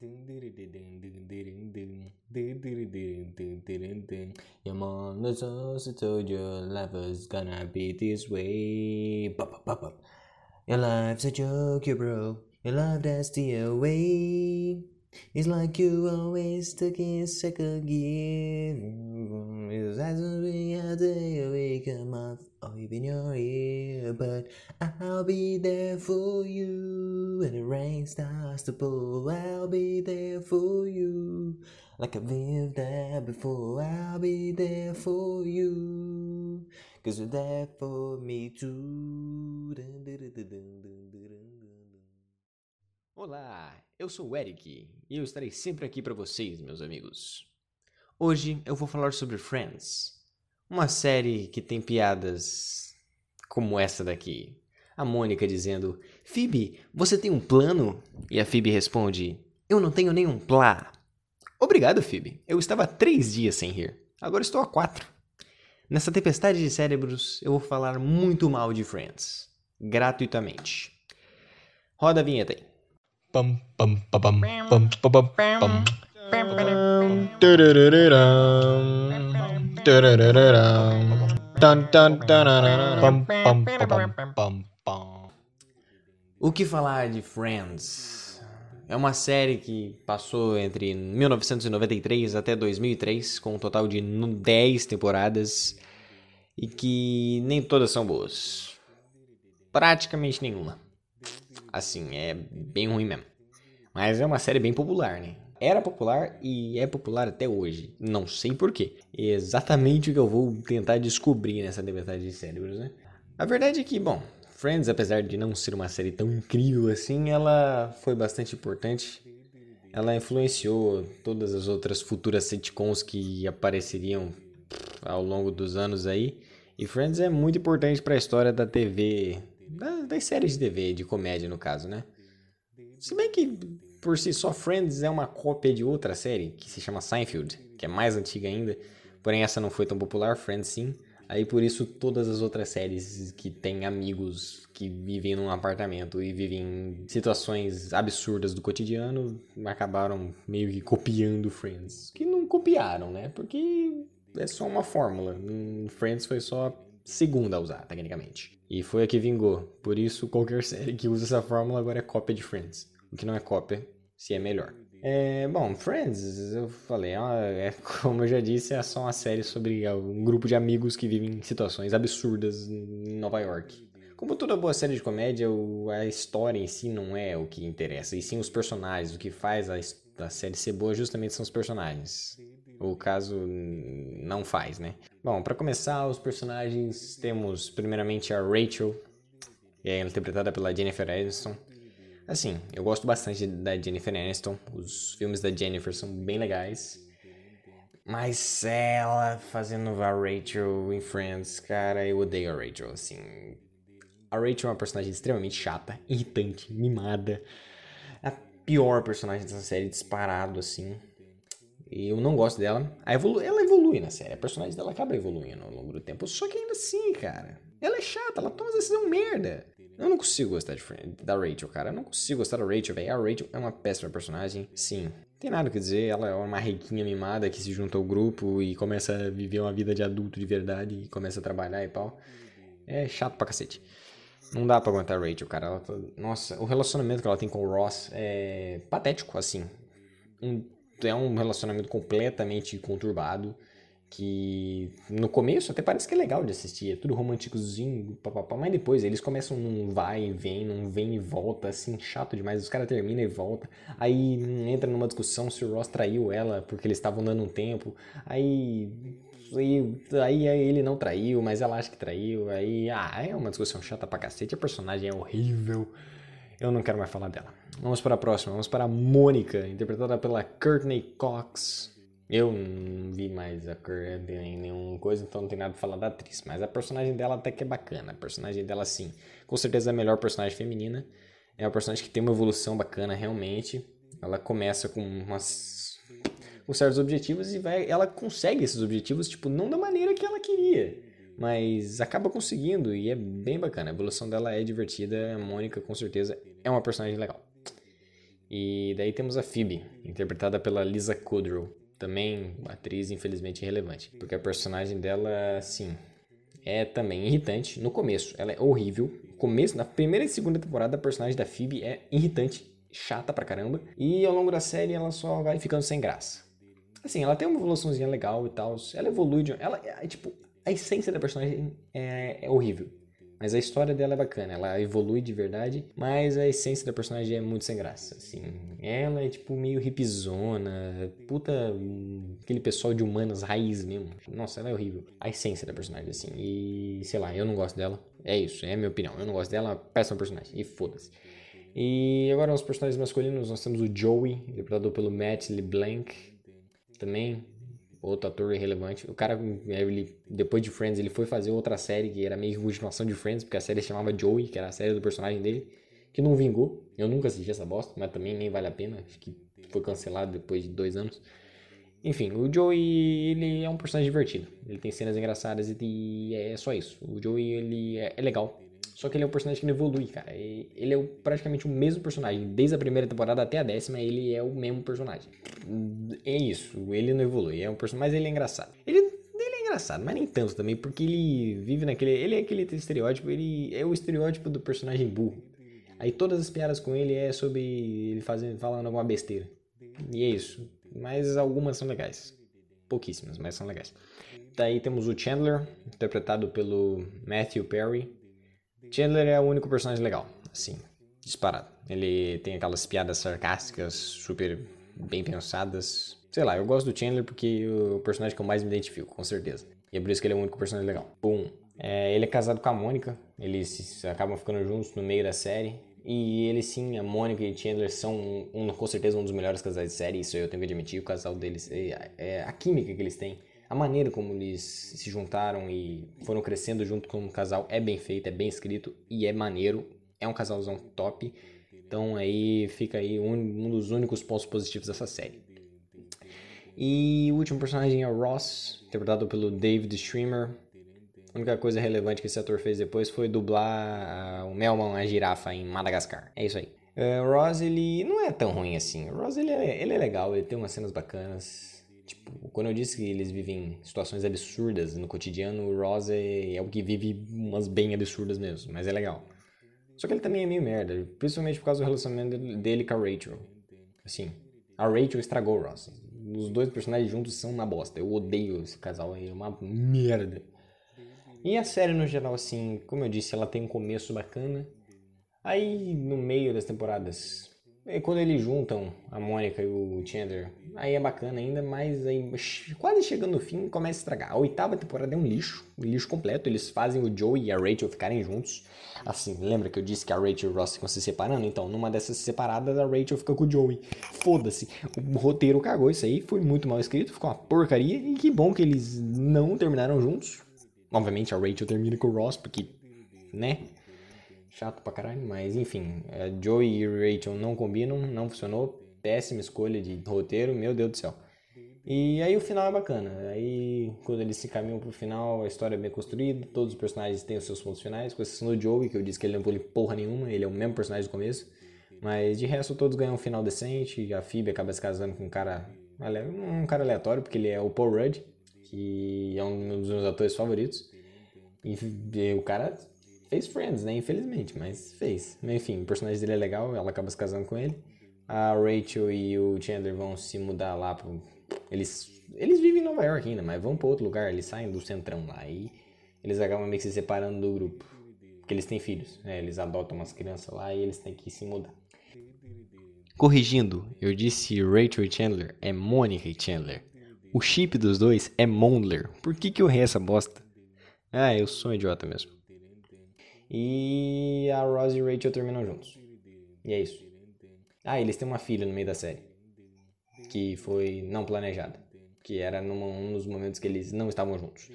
Your mom was also told your life was gonna be this way. Your life's a joke, you broke. Your life that's the away. It's like you always stuck in second gear. It's as we are day wake up month or in your ear. But I'll be there for you when the rain starts to pour. I'll be there for you. Like I've lived there before, I'll be there for you. Cause you're there for me too. Olá, eu sou o Eric e eu estarei sempre aqui para vocês, meus amigos. Hoje eu vou falar sobre Friends, uma série que tem piadas como essa daqui. A Mônica dizendo: Phoebe, você tem um plano? E a Phoebe responde: Eu não tenho nenhum plá. Obrigado, Phoebe. Eu estava há três dias sem rir. Agora estou a quatro. Nessa tempestade de cérebros, eu vou falar muito mal de Friends. Gratuitamente. Roda a vinheta aí. O que falar de Friends? É uma série que passou entre 1993 até 2003, com um total de 10 temporadas, e que nem todas são boas. Praticamente nenhuma. Assim, é bem ruim mesmo. Mas é uma série bem popular, né? Era popular e é popular até hoje. Não sei porquê. Exatamente o que eu vou tentar descobrir nessa tempestade de cérebros, né? A verdade é que, bom, Friends, apesar de não ser uma série tão incrível assim, ela foi bastante importante. Ela influenciou todas as outras futuras sitcoms que apareceriam ao longo dos anos aí. E Friends é muito importante para a história da TV, da- das séries de TV, de comédia no caso, né? Se bem que por si só Friends é uma cópia de outra série que se chama Seinfeld, que é mais antiga ainda, porém essa não foi tão popular, Friends sim. Aí por isso todas as outras séries que têm amigos que vivem num apartamento e vivem em situações absurdas do cotidiano acabaram meio que copiando Friends. Que não copiaram, né? Porque é só uma fórmula. Hum, Friends foi só segunda a usar, tecnicamente. E foi a que vingou. Por isso, qualquer série que usa essa fórmula agora é cópia de Friends. O que não é cópia, se é melhor. É, bom, Friends, eu falei, é como eu já disse, é só uma série sobre um grupo de amigos que vivem em situações absurdas em Nova York. Como toda boa série de comédia, o- a história em si não é o que interessa, e sim os personagens. O que faz a, a série ser boa justamente são os personagens. O caso não faz, né? Bom, pra começar, os personagens temos primeiramente a Rachel, que é interpretada pela Jennifer Aniston. Assim, eu gosto bastante da Jennifer Aniston. Os filmes da Jennifer são bem legais. Mas ela fazendo a Rachel em Friends, cara, eu odeio a Rachel, assim. A Rachel é uma personagem extremamente chata, irritante, mimada. A pior personagem dessa série, disparado, assim. E eu não gosto dela. Evolu ela evolui na série. A personagem dela acaba evoluindo ao longo do tempo. Só que ainda assim, cara. Ela é chata, ela toma decisão merda. Eu não consigo gostar de da Rachel, cara. Eu não consigo gostar da Rachel, velho. A Rachel é uma péssima personagem. Sim. Tem nada o que dizer. Ela é uma riquinha mimada que se junta ao grupo e começa a viver uma vida de adulto de verdade e começa a trabalhar e tal. É chato pra cacete. Não dá pra aguentar a Rachel, cara. Tá- Nossa, o relacionamento que ela tem com o Ross é patético, assim. Um- É um relacionamento completamente conturbado. Que no começo até parece que é legal de assistir. É tudo românticozinho, papapá. Mas depois eles começam num vai e vem, num vem e volta, assim, chato demais. Os caras terminam e voltam. Aí entra numa discussão se o Ross traiu ela porque eles estavam dando um tempo. Aí aí aí ele não traiu, mas ela acha que traiu. Aí, ah, é uma discussão chata pra cacete. A personagem é horrível. Eu não quero mais falar dela. Vamos para a próxima. Vamos para a Mônica, interpretada pela Courtney Cox. Eu não vi mais a Courtney nenhuma coisa, então não tem nada pra falar da atriz. Mas a personagem dela até que é bacana. A personagem dela, sim, com certeza é a melhor personagem feminina. É uma personagem que tem uma evolução bacana, realmente. Ela começa com umas com certos objetivos e vai, ela consegue esses objetivos, tipo, não da maneira que ela queria, mas acaba conseguindo e é bem bacana. A evolução dela é divertida, a Mônica com certeza é uma personagem legal. E daí temos a Phoebe, interpretada pela Lisa Kudrow. Também atriz infelizmente irrelevante. Porque a personagem dela, assim, é também irritante. No começo, ela é horrível. Começo, na primeira e segunda temporada, a personagem da Phoebe é irritante, chata pra caramba. E ao longo da série, ela só vai ficando sem graça. Assim, ela tem uma evoluçãozinha legal e tal. Ela evolui de... Ela, é, tipo, a essência da personagem é, é horrível. Mas a história dela é bacana, ela evolui de verdade, mas a essência da personagem é muito sem graça, assim. Ela é tipo meio hipzona, puta, aquele pessoal de humanas raiz mesmo. Nossa, ela é horrível. A essência da personagem, assim. E sei lá, eu não gosto dela. É isso, é a minha opinião. Eu não gosto dela, péssima personagem. E foda-se. E agora os personagens masculinos, nós temos o Joey, interpretado pelo Matt LeBlanc, também outro ator irrelevante. O cara, ele, depois de Friends, ele foi fazer outra série que era meio que continuação de Friends, porque a série se chamava Joey, que era a série do personagem dele, que não vingou. Eu nunca assisti essa bosta, mas também nem vale a pena. Acho que foi cancelado depois de dois anos. Enfim, o Joey, ele é um personagem divertido. Ele tem cenas engraçadas e é só isso. O Joey, ele é, é legal. Só que ele é um personagem que não evolui, cara. Ele é praticamente o mesmo personagem. Desde a primeira temporada até a décima, ele é o mesmo personagem. É isso, ele não evolui. É um personagem, mas ele é engraçado. Ele, ele é engraçado, mas nem tanto também, porque ele vive naquele. Ele é aquele estereótipo, ele é o estereótipo do personagem burro. Aí todas as piadas com ele é sobre ele fazendo, falando alguma besteira. E é isso. Mas algumas são legais. Pouquíssimas, mas são legais. Daí temos o Chandler, interpretado pelo Matthew Perry. Chandler é o único personagem legal, assim, disparado. Ele tem aquelas piadas sarcásticas, super bem pensadas. Sei lá, eu gosto do Chandler porque é o personagem que eu mais me identifico, com certeza. E é por isso que ele é o único personagem legal. Pum. É, ele é casado com a Mônica, eles acabam ficando juntos no meio da série. E ele sim, a Mônica e Chandler são um, um, com certeza um dos melhores casais de série, isso eu tenho que admitir. O casal deles, é, é a química que eles têm a maneira como eles se juntaram e foram crescendo junto como casal é bem feito, é bem escrito e é maneiro. É um casalzão top. Então aí fica aí um, um dos únicos pontos positivos dessa série. E o último personagem é o Ross, interpretado pelo David Streamer. A única coisa relevante que esse ator fez depois foi dublar o Melman, a girafa, em Madagascar. É isso aí. Uh, o Ross, ele não é tão ruim assim. O Ross, ele é, ele é legal, ele tem umas cenas bacanas. Tipo, quando eu disse que eles vivem situações absurdas no cotidiano, o Ross é, é o que vive umas bem absurdas mesmo, mas é legal. Só que ele também é meio merda, principalmente por causa do relacionamento dele com a Rachel. Assim, a Rachel estragou o Ross. Os dois personagens juntos são uma bosta. Eu odeio esse casal aí, é uma merda. E a série no geral, assim, como eu disse, ela tem um começo bacana. Aí no meio das temporadas e quando eles juntam a Mônica e o Chandler, aí é bacana ainda, mas aí quase chegando no fim começa a estragar. A oitava temporada é um lixo, um lixo completo. Eles fazem o Joe e a Rachel ficarem juntos. Assim, lembra que eu disse que a Rachel e o Ross ficam se separando? Então, numa dessas separadas, a Rachel fica com o Joey. Foda-se. O roteiro cagou isso aí, foi muito mal escrito, ficou uma porcaria. E que bom que eles não terminaram juntos. Obviamente a Rachel termina com o Ross, porque, né? Chato pra caralho, mas enfim, é, Joey e Rachel não combinam, não funcionou, péssima escolha de roteiro, meu Deus do céu. E aí o final é bacana, aí quando eles se caminham pro final, a história é bem construída, todos os personagens têm os seus pontos finais, com exceção do Joey, que eu disse que ele não pôde porra nenhuma, ele é o mesmo personagem do começo, mas de resto todos ganham um final decente, a Phoebe acaba se casando com um cara, um cara aleatório, porque ele é o Paul Rudd, que é um dos meus atores favoritos, e o cara fez Friends, né? Infelizmente, mas fez. Enfim, o personagem dele é legal, ela acaba se casando com ele. A Rachel e o Chandler vão se mudar lá pro. Eles, eles vivem em Nova York ainda, mas vão para outro lugar, eles saem do centrão lá e eles acabam meio que se separando do grupo. Porque eles têm filhos, né? Eles adotam umas crianças lá e eles têm que se mudar. Corrigindo, eu disse Rachel e Chandler, é Monica e Chandler. O chip dos dois é Mondler. Por que, que eu errei essa bosta? Ah, eu sou um idiota mesmo. E a Rose e Rachel terminam juntos. E é isso. Ah, eles têm uma filha no meio da série. Que foi não planejada. Que era num um dos momentos que eles não estavam juntos.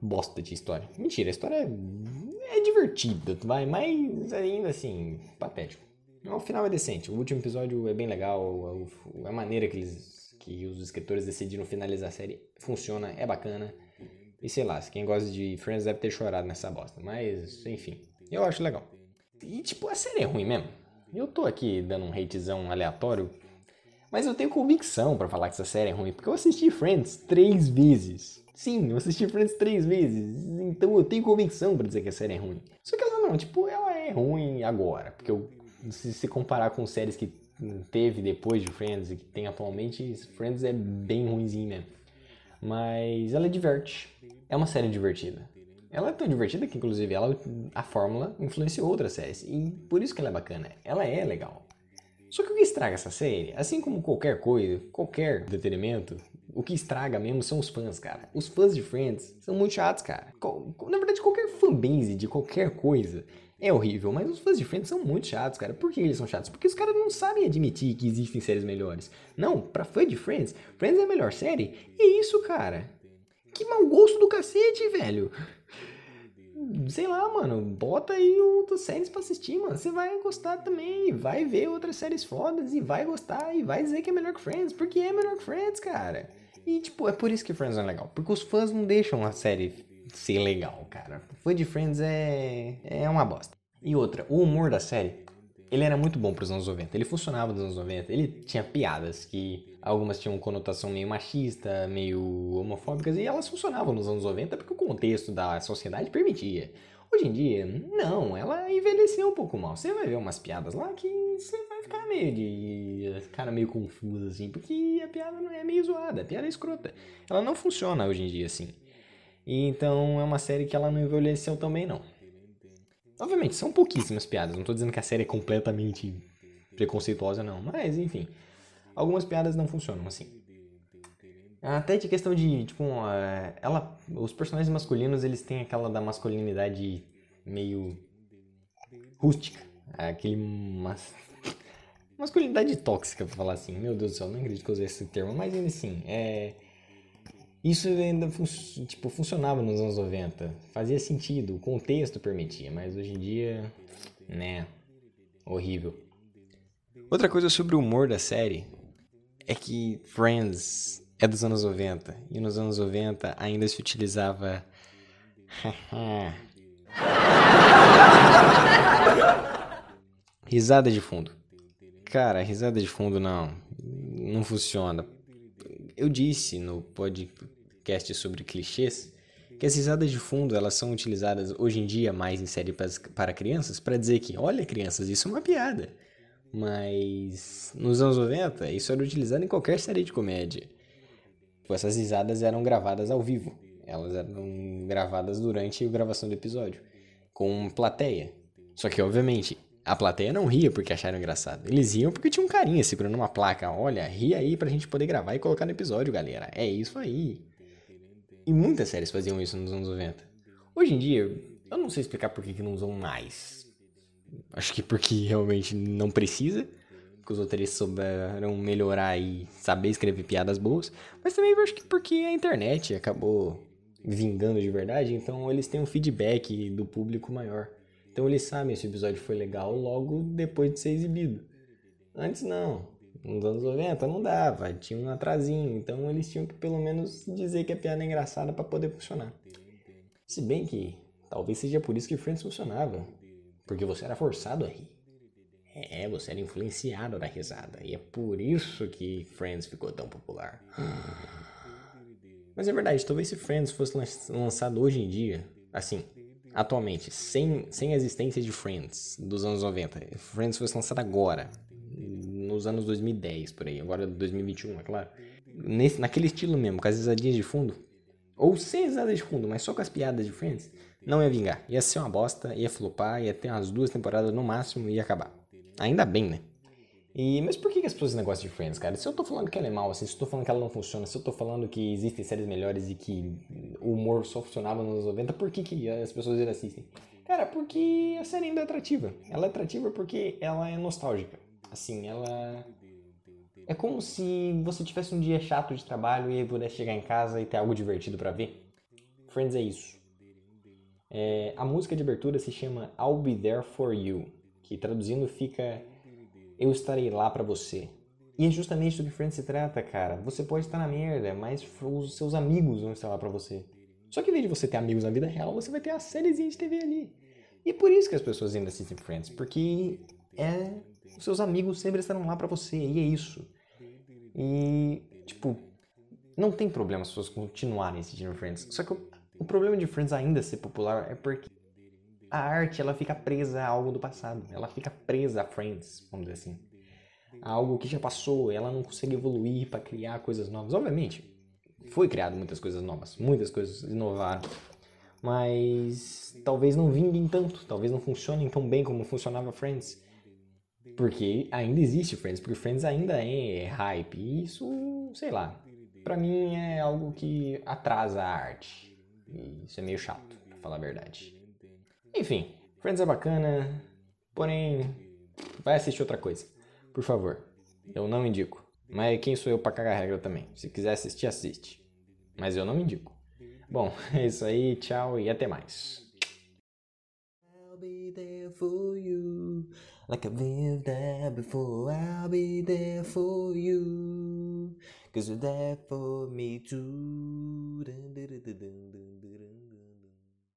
Bosta de história. Mentira, a história é, é divertida, vai, mas ainda assim, patético. O final é decente. O último episódio é bem legal. A, a maneira que eles que os escritores decidiram finalizar a série funciona, é bacana. E sei lá, quem gosta de Friends deve ter chorado nessa bosta. Mas, enfim, eu acho legal. E tipo, a série é ruim mesmo. Eu tô aqui dando um hatezão aleatório, mas eu tenho convicção pra falar que essa série é ruim, porque eu assisti Friends três vezes. Sim, eu assisti Friends três vezes, então eu tenho convicção pra dizer que a série é ruim. Só que ela não, tipo, ela é ruim agora, porque eu, se se comparar com séries que teve depois de Friends e que tem atualmente, Friends é bem ruimzinho mesmo. Mas ela diverte. É uma série divertida. Ela é tão divertida que, inclusive, ela, a fórmula influenciou outras séries. E por isso que ela é bacana. Ela é legal. Só que o que estraga essa série, assim como qualquer coisa, qualquer entretenimento, o que estraga mesmo são os fãs, cara. Os fãs de Friends são muito chatos, cara. Na verdade, qualquer fanbase de qualquer coisa é horrível, mas os fãs de Friends são muito chatos, cara. Por que eles são chatos? Porque os caras não sabem admitir que existem séries melhores. Não, pra fã de Friends, Friends é a melhor série. E é isso, cara. Que mau gosto do cacete, velho. Sei lá, mano, bota aí outras séries pra assistir, mano. Você vai gostar também, vai ver outras séries fodas e vai gostar e vai dizer que é melhor que Friends, porque é melhor que Friends, cara. E tipo, é por isso que Friends é legal, porque os fãs não deixam a série ser legal, cara. Fã de Friends é é uma bosta. E outra, o humor da série, ele era muito bom pros anos 90. Ele funcionava nos anos 90. Ele tinha piadas que algumas tinham conotação meio machista, meio homofóbicas, e elas funcionavam nos anos 90 porque o contexto da sociedade permitia. Hoje em dia, não, ela envelheceu um pouco mal. Você vai ver umas piadas lá que você vai ficar meio de. cara meio confuso, assim, porque a piada não é meio zoada, a piada é escrota. Ela não funciona hoje em dia assim. Então é uma série que ela não envelheceu também, não. Obviamente, são pouquíssimas piadas. Não tô dizendo que a série é completamente preconceituosa, não. Mas, enfim. Algumas piadas não funcionam assim. Até de questão de, tipo, eh, ela, os personagens masculinos, eles têm aquela da masculinidade meio rústica. Aquele mas... masculinidade tóxica, pra falar assim. Meu Deus do céu, não acredito que eu usei esse termo, mas ainda assim, é... Isso ainda fun tipo, funcionava nos anos 90. Fazia sentido, o contexto permitia, mas hoje em dia, né, horrível. Outra coisa sobre o humor da série é que Friends é dos anos 90 e nos anos 90 ainda se utilizava risada de fundo. Cara, risada de fundo não, não funciona. Eu disse no podcast sobre clichês que as risadas de fundo elas são utilizadas hoje em dia mais em série pas- para crianças para dizer que, olha crianças, isso é uma piada. Mas nos anos 90 isso era utilizado em qualquer série de comédia. Tipo, essas risadas eram gravadas ao vivo. Elas eram gravadas durante a gravação do episódio, com plateia. Só que, obviamente, a plateia não ria porque acharam engraçado. Eles riam porque tinha um carinha segurando uma placa. Olha, ria aí pra gente poder gravar e colocar no episódio, galera. É isso aí. E muitas séries faziam isso nos anos 90. Hoje em dia, eu não sei explicar por que, que não usam mais. Acho que porque realmente não precisa. Que os roteiristas souberam melhorar e saber escrever piadas boas. Mas também acho que porque a internet acabou vingando de verdade. Então eles têm um feedback do público maior. Então eles sabem se o episódio foi legal logo depois de ser exibido. Antes não. Nos anos 90 não dava, tinha um atrasinho, então eles tinham que pelo menos dizer que a piada é engraçada para poder funcionar. Se bem que talvez seja por isso que Friends funcionava, porque você era forçado a rir. É, você era influenciado na risada, e é por isso que Friends ficou tão popular. Mas é verdade, talvez se Friends fosse lan- lançado hoje em dia, assim, atualmente, sem, sem a existência de Friends dos anos 90, Friends fosse lançado agora, nos anos 2010, por aí, agora 2021, é claro. Nesse, naquele estilo mesmo, com as risadinhas de fundo, ou sem risadas de fundo, mas só com as piadas de Friends, não ia vingar. Ia ser uma bosta, ia flopar, ia ter umas duas temporadas no máximo e ia acabar. Ainda bem, né? E, mas por que, as pessoas negócio de Friends, cara? Se eu tô falando que ela é mal, assim, se eu tô falando que ela não funciona, se eu tô falando que existem séries melhores e que o humor só funcionava nos anos 90, por que, que as pessoas ainda assistem? Cara, porque a série ainda é atrativa. Ela é atrativa porque ela é nostálgica. Assim, ela. É como se você tivesse um dia chato de trabalho e pudesse chegar em casa e ter algo divertido pra ver. Friends é isso. É, a música de abertura se chama I'll Be There For You, que traduzindo fica Eu estarei lá pra você. E é justamente do que Friends se trata, cara. Você pode estar na merda, mas os seus amigos vão estar lá pra você. Só que em vez de você ter amigos na vida real, você vai ter a sériezinha de TV ali. E é por isso que as pessoas ainda assistem Friends, porque é os seus amigos sempre estarão lá pra você, e é isso. E, tipo, não tem problema as pessoas continuarem assistindo Friends. Só que o, o problema de Friends ainda ser popular é porque a arte ela fica presa a algo do passado. Ela fica presa a Friends, vamos dizer assim. A algo que já passou, ela não consegue evoluir para criar coisas novas. Obviamente, foi criado muitas coisas novas, muitas coisas inovaram. Mas talvez não vinguem tanto, talvez não funcionem tão bem como funcionava Friends. Porque ainda existe Friends, porque Friends ainda é hype. E isso, sei lá, pra mim é algo que atrasa a arte. E isso é meio chato, pra falar a verdade. Enfim, Friends é bacana, porém, vai assistir outra coisa. Por favor. Eu não indico. Mas quem sou eu pra cagar regra também? Se quiser assistir, assiste. Mas eu não indico. Bom, é isso aí, tchau e até mais. Like I've there before, I'll be there for you. Cause you're there for me too.